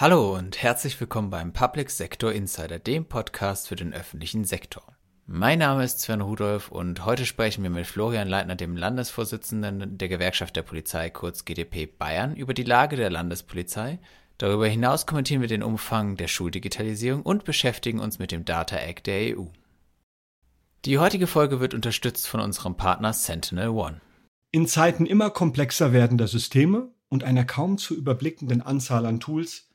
Hallo und herzlich willkommen beim Public Sector Insider, dem Podcast für den öffentlichen Sektor. Mein Name ist Sven Rudolph und heute sprechen wir mit Florian Leitner, dem Landesvorsitzenden der Gewerkschaft der Polizei, kurz GDP Bayern, über die Lage der Landespolizei. Darüber hinaus kommentieren wir den Umfang der Schuldigitalisierung und beschäftigen uns mit dem Data Act der EU. Die heutige Folge wird unterstützt von unserem Partner Sentinel One. In Zeiten immer komplexer werdender Systeme und einer kaum zu überblickenden Anzahl an Tools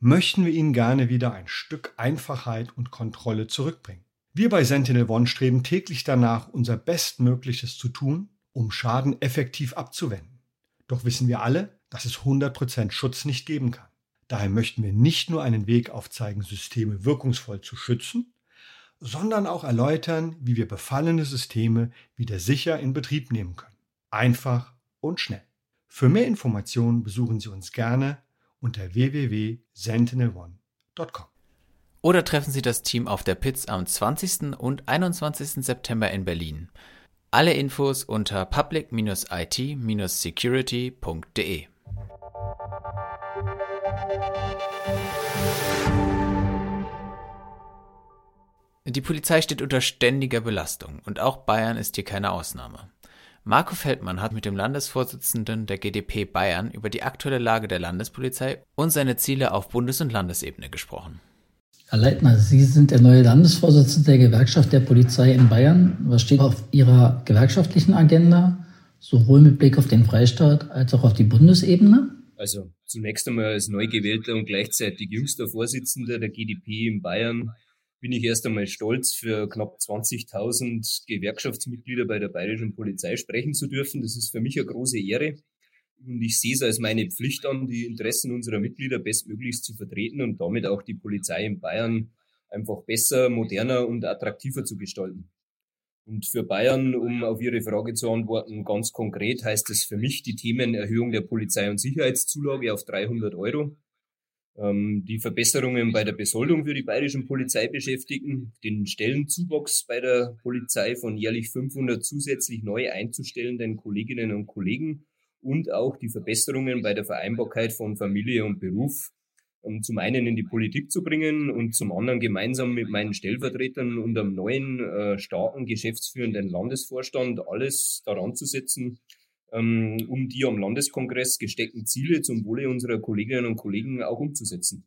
möchten wir Ihnen gerne wieder ein Stück Einfachheit und Kontrolle zurückbringen. Wir bei Sentinel One streben täglich danach, unser Bestmögliches zu tun, um Schaden effektiv abzuwenden. Doch wissen wir alle, dass es 100% Schutz nicht geben kann. Daher möchten wir nicht nur einen Weg aufzeigen, Systeme wirkungsvoll zu schützen, sondern auch erläutern, wie wir befallene Systeme wieder sicher in Betrieb nehmen können. Einfach und schnell. Für mehr Informationen besuchen Sie uns gerne unter www.sentinelone.com. Oder treffen Sie das Team auf der Piz am 20. und 21. September in Berlin. Alle Infos unter public-it-security.de. Die Polizei steht unter ständiger Belastung und auch Bayern ist hier keine Ausnahme. Marco Feldmann hat mit dem Landesvorsitzenden der GdP Bayern über die aktuelle Lage der Landespolizei und seine Ziele auf Bundes- und Landesebene gesprochen. Herr Leitner, Sie sind der neue Landesvorsitzende der Gewerkschaft der Polizei in Bayern. Was steht auf Ihrer gewerkschaftlichen Agenda, sowohl mit Blick auf den Freistaat als auch auf die Bundesebene? Also zunächst einmal als neu gewählter und gleichzeitig jüngster Vorsitzender der GdP in Bayern bin ich erst einmal stolz, für knapp 20.000 Gewerkschaftsmitglieder bei der bayerischen Polizei sprechen zu dürfen. Das ist für mich eine große Ehre. Und ich sehe es als meine Pflicht an, die Interessen unserer Mitglieder bestmöglichst zu vertreten und damit auch die Polizei in Bayern einfach besser, moderner und attraktiver zu gestalten. Und für Bayern, um auf Ihre Frage zu antworten, ganz konkret heißt es für mich die Themen Erhöhung der Polizei- und Sicherheitszulage auf 300 Euro, die Verbesserungen bei der Besoldung für die bayerischen Polizeibeschäftigten, den Stellenzuwachs bei der Polizei von jährlich 500 zusätzlich neu einzustellenden Kolleginnen und Kollegen und auch die Verbesserungen bei der Vereinbarkeit von Familie und Beruf um zum einen in die Politik zu bringen und zum anderen gemeinsam mit meinen Stellvertretern und einem neuen, äh, starken, geschäftsführenden Landesvorstand alles daran zu setzen, ähm, um die am Landeskongress gesteckten Ziele zum Wohle unserer Kolleginnen und Kollegen auch umzusetzen.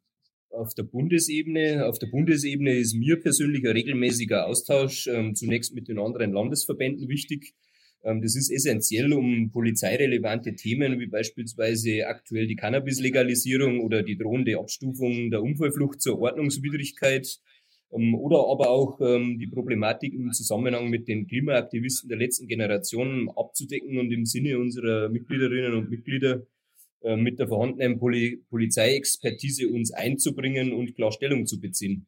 Auf der Bundesebene, auf der Bundesebene ist mir persönlich ein regelmäßiger Austausch ähm, zunächst mit den anderen Landesverbänden wichtig. Ähm, das ist essentiell, um polizeirelevante Themen wie beispielsweise aktuell die Cannabis-Legalisierung oder die drohende Abstufung der Unfallflucht zur Ordnungswidrigkeit ähm, oder aber auch ähm, die Problematik im Zusammenhang mit den Klimaaktivisten der letzten Generation abzudecken und im Sinne unserer Mitgliederinnen und Mitglieder äh, mit der vorhandenen Poli Polizeiexpertise uns einzubringen und klar Stellung zu beziehen.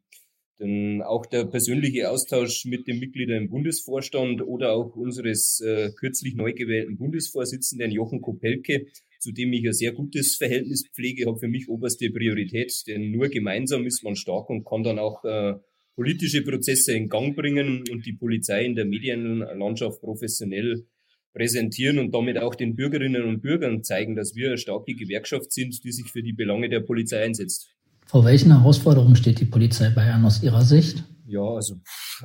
Denn auch der persönliche Austausch mit den Mitgliedern im Bundesvorstand oder auch unseres äh, kürzlich neu gewählten Bundesvorsitzenden Jochen Kopelke zu dem ich ein sehr gutes Verhältnis pflege, hat für mich oberste Priorität, denn nur gemeinsam ist man stark und kann dann auch äh, politische Prozesse in Gang bringen und die Polizei in der Medienlandschaft professionell präsentieren und damit auch den Bürgerinnen und Bürgern zeigen, dass wir eine starke Gewerkschaft sind, die sich für die Belange der Polizei einsetzt. Vor welchen Herausforderungen steht die Polizei Bayern aus Ihrer Sicht? Ja, also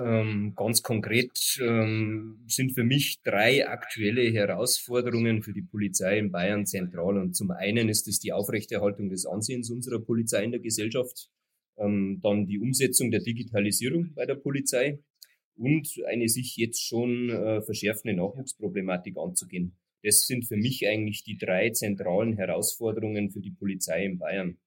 ähm, ganz konkret ähm, sind für mich drei aktuelle Herausforderungen für die Polizei in Bayern zentral. Und zum einen ist es die Aufrechterhaltung des Ansehens unserer Polizei in der Gesellschaft ähm, dann die Umsetzung der Digitalisierung bei der Polizei und eine sich jetzt schon äh, verschärfende Nachwuchsproblematik anzugehen. Das sind für mich eigentlich die drei zentralen Herausforderungen für die Polizei in Bayern.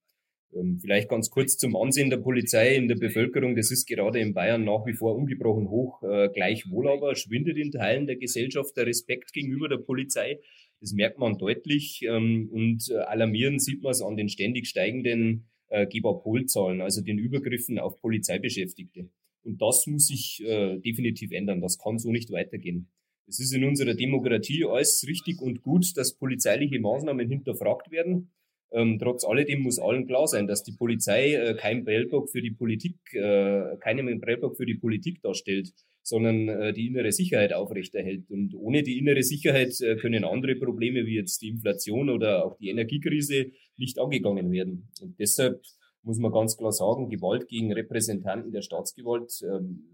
Ähm, vielleicht ganz kurz zum Ansehen der Polizei in der Bevölkerung. Das ist gerade in Bayern nach wie vor ungebrochen hoch. Äh, gleichwohl aber schwindet in Teilen der Gesellschaft der Respekt gegenüber der Polizei. Das merkt man deutlich ähm, und äh, alarmierend sieht man es an den ständig steigenden äh, Gebapol-Zahlen, also den Übergriffen auf Polizeibeschäftigte. Und das muss sich äh, definitiv ändern. Das kann so nicht weitergehen. Es ist in unserer Demokratie alles richtig und gut, dass polizeiliche Maßnahmen hinterfragt werden. Ähm, trotz alledem muss allen klar sein, dass die Polizei äh, kein Prellbock für die Politik, äh, keinen Prellbock für die Politik darstellt, sondern äh, die innere Sicherheit aufrechterhält. Und ohne die innere Sicherheit äh, können andere Probleme wie jetzt die Inflation oder auch die Energiekrise nicht angegangen werden. Und deshalb muss man ganz klar sagen, Gewalt gegen Repräsentanten der Staatsgewalt, ähm,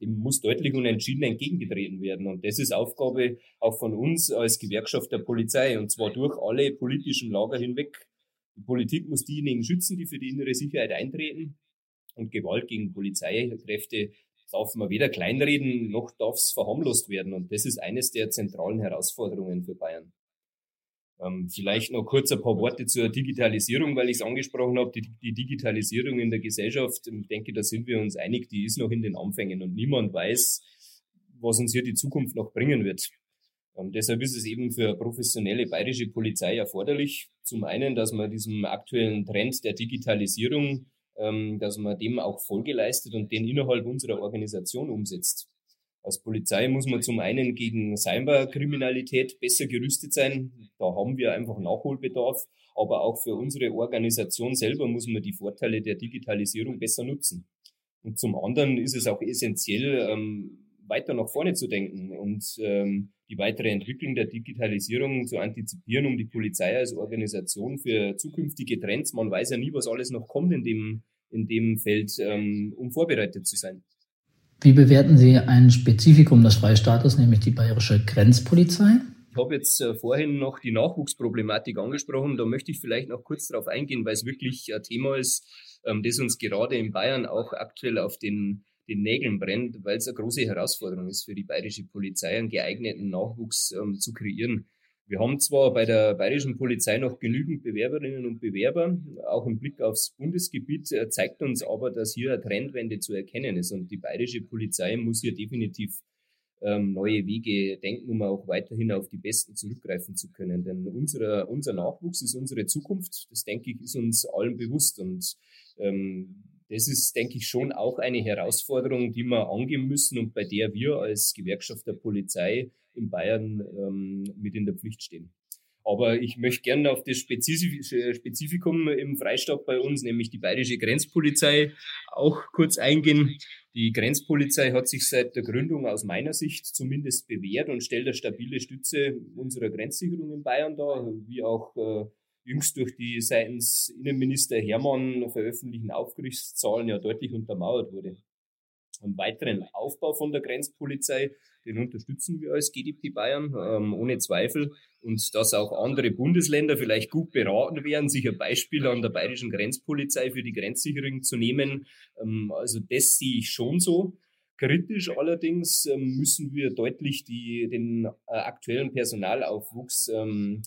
dem muss deutlich und entschieden entgegengetreten werden. Und das ist Aufgabe auch von uns als Gewerkschaft der Polizei, und zwar durch alle politischen Lager hinweg. Die Politik muss diejenigen schützen, die für die innere Sicherheit eintreten. Und Gewalt gegen Polizeikräfte darf man weder kleinreden, noch darf es verharmlost werden. Und das ist eines der zentralen Herausforderungen für Bayern. Ähm, vielleicht noch kurz ein paar Worte zur Digitalisierung, weil ich es angesprochen habe. Die, die, Digitalisierung in der Gesellschaft, ich denke, da sind wir uns einig, die ist noch in den Anfängen und niemand weiß, was uns hier die Zukunft noch bringen wird. Ähm, deshalb ist es eben für professionelle bayerische Polizei erforderlich, zum einen, dass man diesem aktuellen Trend der Digitalisierung, ähm, dass man dem auch Folge leistet und den innerhalb unserer Organisation umsetzt. Als Polizei muss man zum einen gegen Cyberkriminalität besser gerüstet sein. Da haben wir einfach Nachholbedarf. Aber auch für unsere Organisation selber muss man die Vorteile der Digitalisierung besser nutzen. Und zum anderen ist es auch essentiell, ähm, weiter nach vorne zu denken und ähm, die weitere Entwicklung der Digitalisierung zu antizipieren, um die Polizei als Organisation für zukünftige Trends, man weiß ja nie, was alles noch kommt in dem, in dem Feld, ähm, um vorbereitet zu sein. Wie bewerten Sie ein Spezifikum des Freistaates, nämlich die bayerische Grenzpolizei? Ich habe jetzt äh, vorhin noch die Nachwuchsproblematik angesprochen. Da möchte ich vielleicht noch kurz darauf eingehen, weil es wirklich ein Thema ist, ähm, das uns gerade in Bayern auch aktuell auf den, den Nägeln brennt, weil es eine große Herausforderung ist für die bayerische Polizei, einen geeigneten Nachwuchs ähm, zu kreieren. Wir haben zwar bei der bayerischen Polizei noch genügend Bewerberinnen und Bewerber, auch im Blick aufs Bundesgebiet äh, zeigt uns aber, dass hier eine Trendwende zu erkennen ist und die bayerische Polizei muss hier definitiv ähm, neue Wege denken, um auch weiterhin auf die Besten zurückgreifen zu können. Denn unser, unser Nachwuchs ist unsere Zukunft. Das, denke ich, ist uns allen bewusst. Und ähm, das ist, denke ich, schon auch eine Herausforderung, die wir angehen müssen und bei der wir als Gewerkschaft der Polizei in Bayern ähm, mit in der Pflicht stehen. Aber ich möchte gerne auf das spezifische Spezifikum im Freistaat bei uns, nämlich die bayerische Grenzpolizei, auch kurz eingehen. Die Grenzpolizei hat sich seit der Gründung aus meiner Sicht zumindest bewährt und stellt eine stabile Stütze unserer Grenzsicherung in Bayern dar, wie auch äh, jüngst durch die seitens Innenminister Hermann veröffentlichten Aufgriffszahlen ja deutlich untermauert wurde. Einen weiteren Aufbau von der Grenzpolizei, den unterstützen wir als GDP Bayern, ähm, ohne Zweifel. Und dass auch andere Bundesländer vielleicht gut beraten wären, sich ein Beispiel an der bayerischen Grenzpolizei für die Grenzsicherung zu nehmen. Ähm, also das sehe ich schon so. Kritisch allerdings ähm, müssen wir deutlich die, den äh, aktuellen Personalaufwuchs ähm,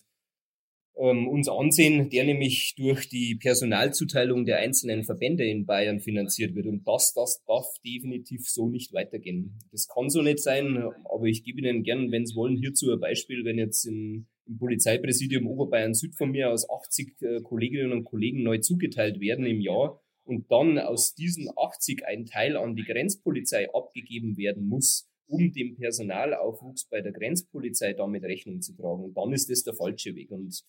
ähm, uns ansehen, der nämlich durch die Personalzuteilung der einzelnen Verbände in Bayern finanziert wird. Und das, das darf definitiv so nicht weitergehen. Das kann so nicht sein, aber ich gebe Ihnen gern, wenn Sie wollen, hierzu ein Beispiel, wenn jetzt in, im Polizeipräsidium Oberbayern Süd von mir aus 80 äh, Kolleginnen und Kollegen neu zugeteilt werden im Jahr und dann aus diesen 80 ein Teil an die Grenzpolizei abgegeben werden muss, um dem Personalaufwuchs bei der Grenzpolizei damit Rechnung zu tragen. dann ist das der falsche Weg. Und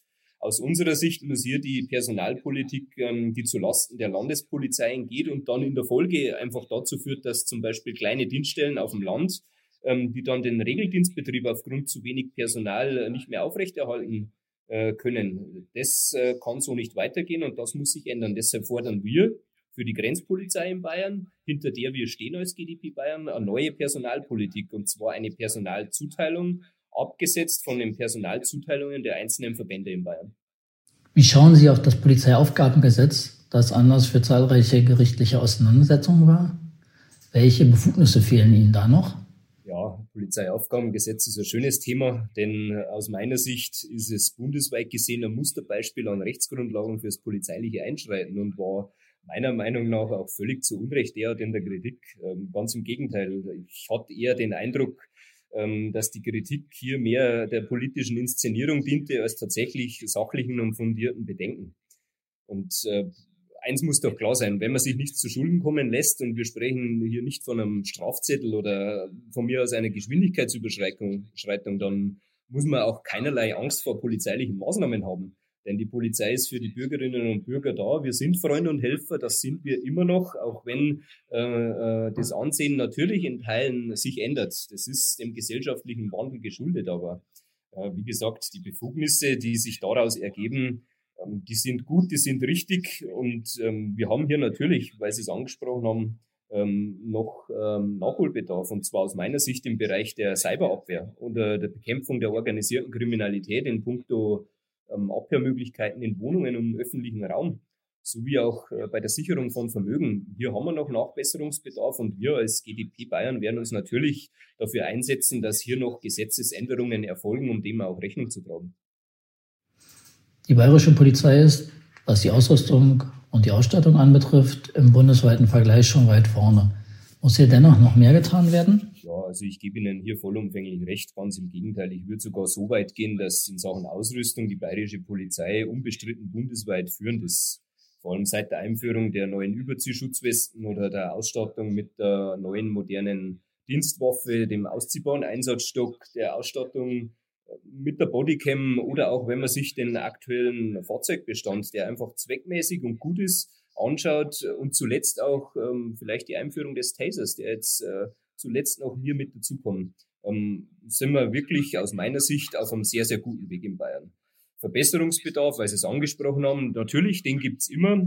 aus unserer Sicht muss hier die Personalpolitik, ähm, die zu Lasten der Landespolizeien geht und dann in der Folge einfach dazu führt, dass zum Beispiel kleine Dienststellen auf dem Land, ähm, die dann den Regeldienstbetrieb aufgrund zu wenig Personal äh, nicht mehr aufrechterhalten äh, können. Das äh, kann so nicht weitergehen und das muss sich ändern. Deshalb fordern wir für die Grenzpolizei in Bayern, hinter der wir stehen als GDP Bayern, eine neue Personalpolitik und zwar eine Personalzuteilung abgesetzt von den Personalzuteilungen der einzelnen Verbände in Bayern. Wie schauen Sie auf das Polizeiaufgabengesetz, das Anlass für zahlreiche gerichtliche Auseinandersetzungen war? Welche Befugnisse fehlen Ihnen da noch? Ja, Polizeiaufgabengesetz ist ein schönes Thema, denn aus meiner Sicht ist es bundesweit gesehen ein Musterbeispiel an Rechtsgrundlagen fürs polizeiliche Einschreiten und war meiner Meinung nach auch völlig zu Unrecht derart in der Kritik. Ähm, ganz im Gegenteil. Ich hatte eher den Eindruck, dass die Kritik hier mehr der politischen Inszenierung diente als tatsächlich sachlichen und fundierten Bedenken. Und äh, eins muss doch klar sein, wenn man sich nicht zu Schulden kommen lässt, und wir sprechen hier nicht von einem Strafzettel oder von mir aus einer Geschwindigkeitsüberschreitung, dann muss man auch keinerlei Angst vor polizeilichen Maßnahmen haben. Denn die Polizei ist für die Bürgerinnen und Bürger da. Wir sind Freunde und Helfer, das sind wir immer noch, auch wenn äh, äh, das Ansehen natürlich in Teilen sich ändert. Das ist dem gesellschaftlichen Wandel geschuldet, aber äh, wie gesagt, die Befugnisse, die sich daraus ergeben, Ähm, die sind gut, die sind richtig und ähm, wir haben hier natürlich, weil Sie es angesprochen haben, ähm, noch ähm, Nachholbedarf und zwar aus meiner Sicht im Bereich der Cyberabwehr und äh, der Bekämpfung der organisierten Kriminalität in puncto ähm, Abhörmöglichkeiten in Wohnungen und im öffentlichen Raum sowie auch äh, bei der Sicherung von Vermögen. Hier haben wir noch Nachbesserungsbedarf und wir als GDP Bayern werden uns natürlich dafür einsetzen, dass hier noch Gesetzesänderungen erfolgen, um dem auch Rechnung zu tragen. Die bayerische Polizei ist, was die Ausrüstung und die Ausstattung anbetrifft, im bundesweiten Vergleich schon weit vorne. Muss hier dennoch noch mehr getan werden? Ja, also ich gebe Ihnen hier vollumfänglich recht. Ganz im Gegenteil, ich würde sogar so weit gehen, dass in Sachen Ausrüstung die bayerische Polizei unbestritten bundesweit führend ist. Vor allem seit der Einführung der neuen Überziehschutzwesten oder der Ausstattung mit der neuen modernen Dienstwaffe, dem ausziehbaren Einsatzstock, der Ausstattung mit der Bodycam oder auch wenn man sich den aktuellen Fahrzeugbestand, der einfach zweckmäßig und gut ist, anschaut und zuletzt auch ähm, vielleicht die Einführung des Tasers, der jetzt äh, zuletzt noch hier mit dazukommt, ähm, sind wir wirklich aus meiner Sicht auf einem sehr, sehr guten Weg in Bayern. Verbesserungsbedarf, weil Sie es angesprochen haben, natürlich, den gibt's immer.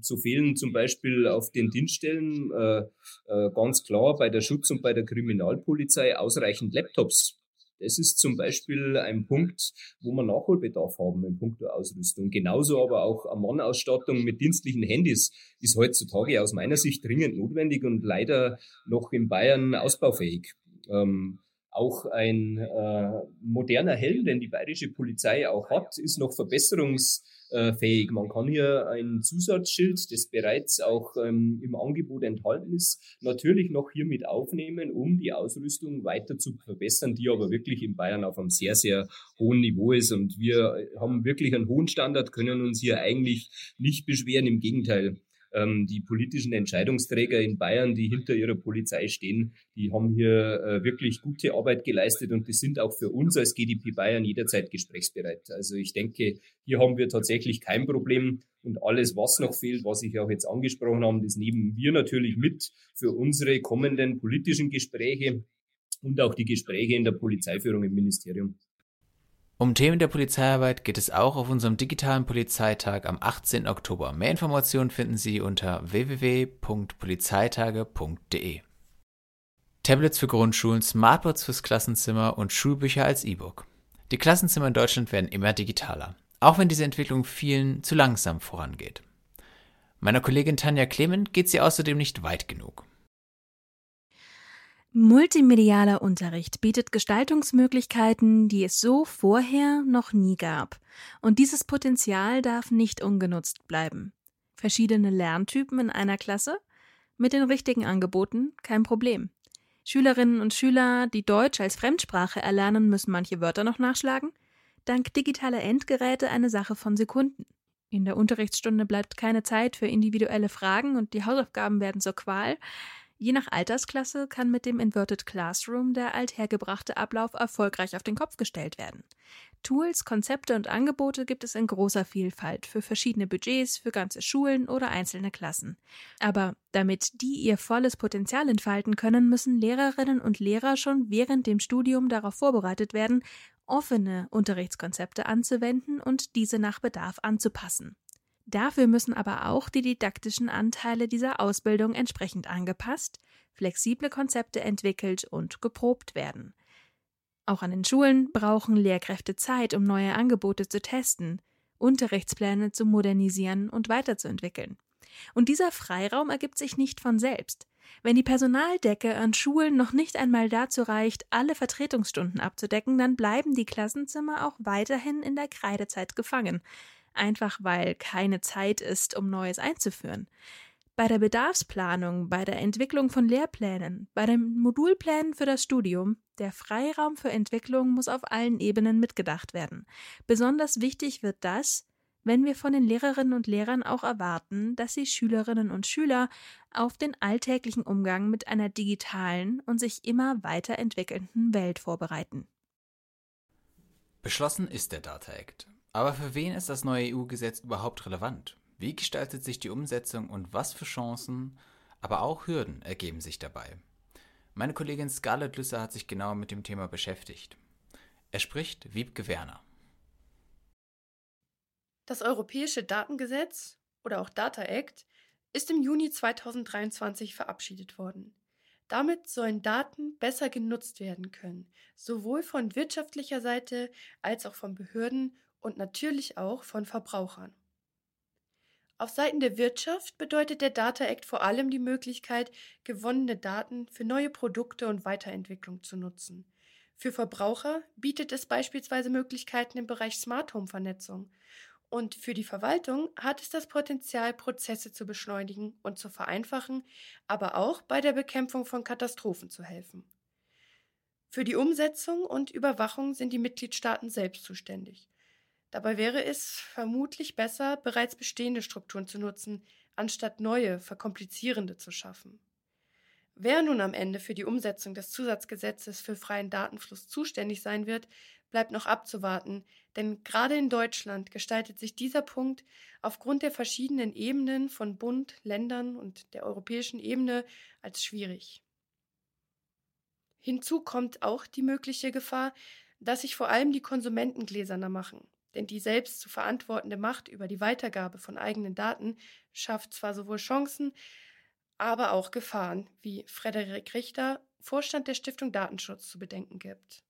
So fehlen zum Beispiel auf den Dienststellen äh, äh, ganz klar bei der Schutz- und bei der Kriminalpolizei ausreichend Laptops das ist zum Beispiel ein Punkt, wo wir Nachholbedarf haben in puncto Ausrüstung. Genauso aber auch eine Mannausstattung mit dienstlichen Handys ist heutzutage aus meiner Sicht dringend notwendig und leider noch in Bayern ausbaufähig. Ähm, auch ein äh, moderner Helm, den die bayerische Polizei auch hat, ist noch verbesserungsfähig. Man kann hier ein Zusatzschild, das bereits auch ähm, im Angebot enthalten ist, natürlich noch hier mit aufnehmen, um die Ausrüstung weiter zu verbessern, die aber wirklich in Bayern auf einem sehr, sehr hohen Niveau ist. Und wir haben wirklich einen hohen Standard, können uns hier eigentlich nicht beschweren. Im Gegenteil, ähm, die politischen Entscheidungsträger in Bayern, die hinter ihrer Polizei stehen, die haben hier äh, wirklich gute Arbeit geleistet und die sind auch für uns als GDP Bayern jederzeit gesprächsbereit. Also ich denke, hier haben wir tatsächlich kein Problem. Und alles, was noch fehlt, was ich auch jetzt angesprochen habe, das nehmen wir natürlich mit für unsere kommenden politischen Gespräche und auch die Gespräche in der Polizeiführung im Ministerium. Um Themen der Polizeiarbeit geht es auch auf unserem digitalen Polizeitag am 18. Oktober. Mehr Informationen finden Sie unter www.polizeitage.de. Tablets für Grundschulen, Smartboards fürs Klassenzimmer und Schulbücher als E-Book. Die Klassenzimmer in Deutschland werden immer digitaler, auch wenn diese Entwicklung vielen zu langsam vorangeht. Meiner Kollegin Tanja Clement geht sie außerdem nicht weit genug. Multimedialer Unterricht bietet Gestaltungsmöglichkeiten, die es so vorher noch nie gab. Und dieses Potenzial darf nicht ungenutzt bleiben. Verschiedene Lerntypen in einer Klasse? Mit den richtigen Angeboten kein Problem. Schülerinnen und Schüler, die Deutsch als Fremdsprache erlernen, müssen manche Wörter noch nachschlagen. Dank digitaler Endgeräte eine Sache von Sekunden. In der Unterrichtsstunde bleibt keine Zeit für individuelle Fragen und die Hausaufgaben werden zur Qual. Je nach Altersklasse kann mit dem Inverted Classroom der althergebrachte Ablauf erfolgreich auf den Kopf gestellt werden. Tools, Konzepte und Angebote gibt es in großer Vielfalt für verschiedene Budgets, für ganze Schulen oder einzelne Klassen. Aber damit die ihr volles Potenzial entfalten können, müssen Lehrerinnen und Lehrer schon während dem Studium darauf vorbereitet werden, offene Unterrichtskonzepte anzuwenden und diese nach Bedarf anzupassen. Dafür müssen aber auch die didaktischen Anteile dieser Ausbildung entsprechend angepasst, flexible Konzepte entwickelt und geprobt werden. Auch an den Schulen brauchen Lehrkräfte Zeit, um neue Angebote zu testen, Unterrichtspläne zu modernisieren und weiterzuentwickeln. Und dieser Freiraum ergibt sich nicht von selbst. Wenn die Personaldecke an Schulen noch nicht einmal dazu reicht, alle Vertretungsstunden abzudecken, dann bleiben die Klassenzimmer auch weiterhin in der Kreidezeit gefangen einfach weil keine Zeit ist, um Neues einzuführen. Bei der Bedarfsplanung, bei der Entwicklung von Lehrplänen, bei den Modulplänen für das Studium, der Freiraum für Entwicklung muss auf allen Ebenen mitgedacht werden. Besonders wichtig wird das, wenn wir von den Lehrerinnen und Lehrern auch erwarten, dass sie Schülerinnen und Schüler auf den alltäglichen Umgang mit einer digitalen und sich immer weiterentwickelnden Welt vorbereiten. Beschlossen ist der Data Act. Aber für wen ist das neue EU-Gesetz überhaupt relevant? Wie gestaltet sich die Umsetzung und was für Chancen, aber auch Hürden ergeben sich dabei? Meine Kollegin Scarlett Lüsser hat sich genau mit dem Thema beschäftigt. Er spricht Wiebke Werner. Das Europäische Datengesetz oder auch Data Act ist im Juni 2023 verabschiedet worden. Damit sollen Daten besser genutzt werden können, sowohl von wirtschaftlicher Seite als auch von Behörden und natürlich auch von Verbrauchern. Auf Seiten der Wirtschaft bedeutet der Data Act vor allem die Möglichkeit, gewonnene Daten für neue Produkte und Weiterentwicklung zu nutzen. Für Verbraucher bietet es beispielsweise Möglichkeiten im Bereich Smart Home Vernetzung. Und für die Verwaltung hat es das Potenzial, Prozesse zu beschleunigen und zu vereinfachen, aber auch bei der Bekämpfung von Katastrophen zu helfen. Für die Umsetzung und Überwachung sind die Mitgliedstaaten selbst zuständig. Dabei wäre es vermutlich besser, bereits bestehende Strukturen zu nutzen, anstatt neue, verkomplizierende zu schaffen. Wer nun am Ende für die Umsetzung des Zusatzgesetzes für freien Datenfluss zuständig sein wird, bleibt noch abzuwarten, denn gerade in Deutschland gestaltet sich dieser Punkt aufgrund der verschiedenen Ebenen von Bund, Ländern und der europäischen Ebene als schwierig. Hinzu kommt auch die mögliche Gefahr, dass sich vor allem die Konsumenten gläserner machen. Denn die selbst zu verantwortende Macht über die Weitergabe von eigenen Daten schafft zwar sowohl Chancen, aber auch Gefahren, wie Frederik Richter, Vorstand der Stiftung Datenschutz, zu bedenken gibt.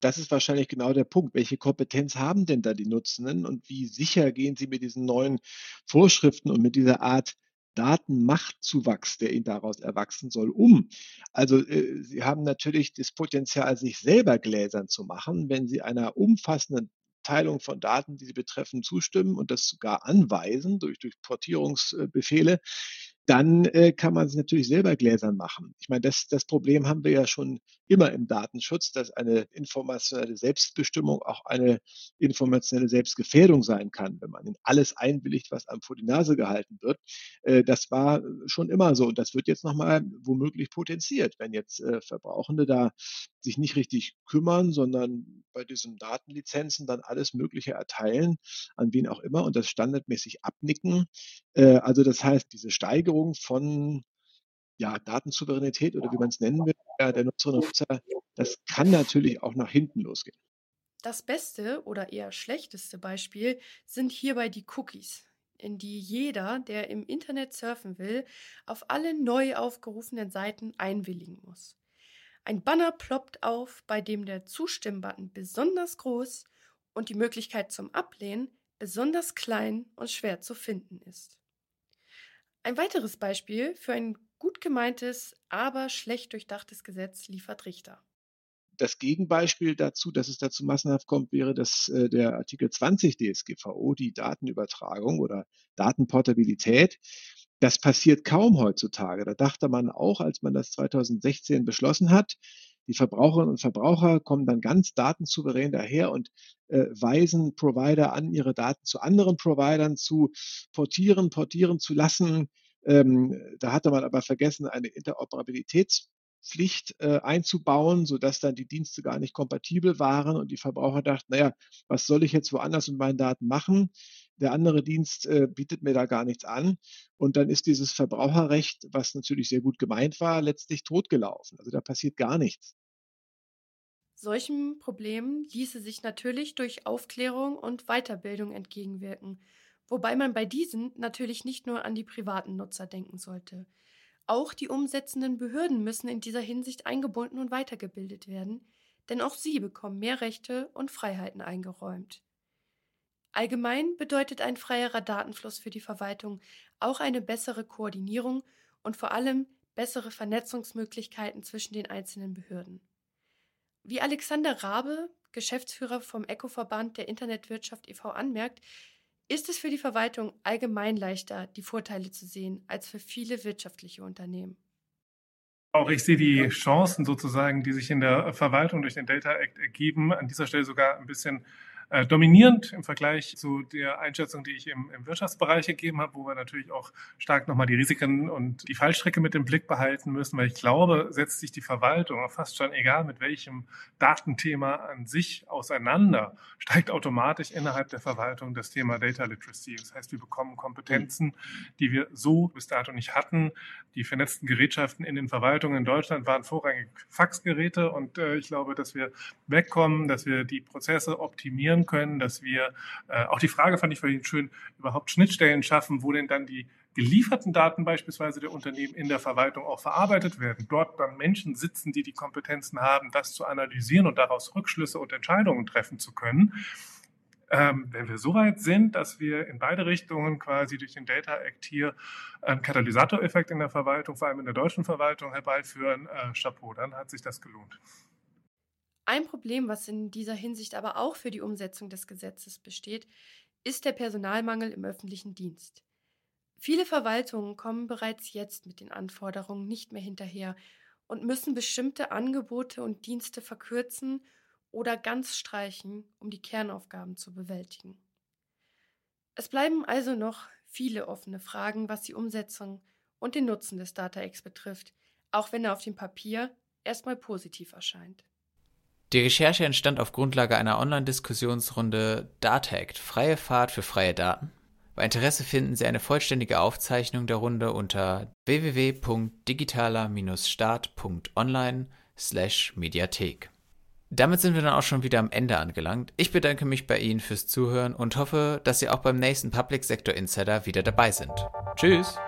Das ist wahrscheinlich genau der Punkt. Welche Kompetenz haben denn da die Nutzenden und wie sicher gehen sie mit diesen neuen Vorschriften und mit dieser Art Datenmachtzuwachs, der ihnen daraus erwachsen soll, um? Also äh, sie haben natürlich das Potenzial, sich selber gläsern zu machen, wenn sie einer umfassenden Teilung von Daten, die sie betreffen, zustimmen und das sogar anweisen durch, durch Portierungsbefehle, dann äh, kann man es natürlich selber gläsern machen. Ich meine, das, das Problem haben wir ja schon immer im Datenschutz, dass eine informationelle Selbstbestimmung auch eine informationelle Selbstgefährdung sein kann, wenn man in alles einwilligt, was einem vor die Nase gehalten wird. Äh, das war schon immer so und das wird jetzt nochmal womöglich potenziert, wenn jetzt äh, Verbrauchende da sich nicht richtig kümmern, sondern bei diesen Datenlizenzen dann alles Mögliche erteilen, an wen auch immer und das standardmäßig abnicken. Äh, also das heißt, diese Steigerung von ja, Datensouveränität oder wie man es nennen will, der Nutzerinnen und Nutzer, das kann natürlich auch nach hinten losgehen. Das beste oder eher schlechteste Beispiel sind hierbei die Cookies, in die jeder, der im Internet surfen will, auf alle neu aufgerufenen Seiten einwilligen muss. Ein Banner ploppt auf, bei dem der Zustimmbutton besonders groß und die Möglichkeit zum Ablehnen besonders klein und schwer zu finden ist. Ein weiteres Beispiel für ein gut gemeintes, aber schlecht durchdachtes Gesetz liefert Richter. Das Gegenbeispiel dazu, dass es dazu massenhaft kommt, wäre das äh, der Artikel 20 DSGVO, die Datenübertragung oder Datenportabilität. Das passiert kaum heutzutage. Da dachte man auch, als man das 2016 beschlossen hat, die Verbraucherinnen und Verbraucher kommen dann ganz datensouverän daher und äh, weisen Provider an, ihre Daten zu anderen Providern zu portieren, portieren zu lassen. Ähm, da hatte man aber vergessen, eine Interoperabilitäts Pflicht äh, einzubauen, sodass dann die Dienste gar nicht kompatibel waren und die Verbraucher dachten, naja, was soll ich jetzt woanders mit meinen Daten machen? Der andere Dienst äh, bietet mir da gar nichts an. Und dann ist dieses Verbraucherrecht, was natürlich sehr gut gemeint war, letztlich totgelaufen. Also da passiert gar nichts. Solchen Problemen ließe sich natürlich durch Aufklärung und Weiterbildung entgegenwirken, wobei man bei diesen natürlich nicht nur an die privaten Nutzer denken sollte. Auch die umsetzenden Behörden müssen in dieser Hinsicht eingebunden und weitergebildet werden, denn auch sie bekommen mehr Rechte und Freiheiten eingeräumt. Allgemein bedeutet ein freierer Datenfluss für die Verwaltung auch eine bessere Koordinierung und vor allem bessere Vernetzungsmöglichkeiten zwischen den einzelnen Behörden. Wie Alexander Rabe, Geschäftsführer vom ECO-Verband der Internetwirtschaft e.V. anmerkt, ist es für die Verwaltung allgemein leichter, die Vorteile zu sehen, als für viele wirtschaftliche Unternehmen. Auch ich sehe die Chancen sozusagen, die sich in der Verwaltung durch den Data Act ergeben, an dieser Stelle sogar ein bisschen äh, dominierend im Vergleich zu der Einschätzung, die ich im, im Wirtschaftsbereich gegeben habe, wo wir natürlich auch stark nochmal die Risiken und die Fallstrecke mit im Blick behalten müssen, weil ich glaube, setzt sich die Verwaltung, fast schon egal mit welchem Datenthema an sich auseinander, steigt automatisch innerhalb der Verwaltung das Thema Data Literacy. Das heißt, wir bekommen Kompetenzen, die wir so bis dato nicht hatten. Die vernetzten Gerätschaften in den Verwaltungen in Deutschland waren vorrangig Faxgeräte und äh, ich glaube, dass wir wegkommen, dass wir die Prozesse optimieren kontrollieren können, dass wir äh, auch die Frage fand ich vorhin schön, überhaupt Schnittstellen schaffen, wo denn dann die gelieferten Daten beispielsweise der Unternehmen in der Verwaltung auch verarbeitet werden. Dort dann Menschen sitzen, die die Kompetenzen haben, das zu analysieren und daraus Rückschlüsse und Entscheidungen treffen zu können. Ähm, wenn wir so weit sind, dass wir in beide Richtungen quasi durch den Data Act hier einen Katalysatoreffekt in der Verwaltung, vor allem in der deutschen Verwaltung herbeiführen, äh, Chapeau, dann hat sich das gelohnt. Ein Problem, was in dieser Hinsicht aber auch für die Umsetzung des Gesetzes besteht, ist der Personalmangel im öffentlichen Dienst. Viele Verwaltungen kommen bereits jetzt mit den Anforderungen nicht mehr hinterher und müssen bestimmte Angebote und Dienste verkürzen oder ganz streichen, um die Kernaufgaben zu bewältigen. Es bleiben also noch viele offene Fragen, was die Umsetzung und den Nutzen des DataX betrifft, auch wenn er auf dem Papier erstmal positiv erscheint. Die Recherche entstand auf Grundlage einer Online-Diskussionsrunde DataAct, freie Fahrt für freie Daten. Bei Interesse finden Sie eine vollständige Aufzeichnung der Runde unter www.digitaler-start.online/mediathek. Damit sind wir dann auch schon wieder am Ende angelangt. Ich bedanke mich bei Ihnen fürs Zuhören und hoffe, dass Sie auch beim nächsten Public Sector Insider wieder dabei sind. Tschüss!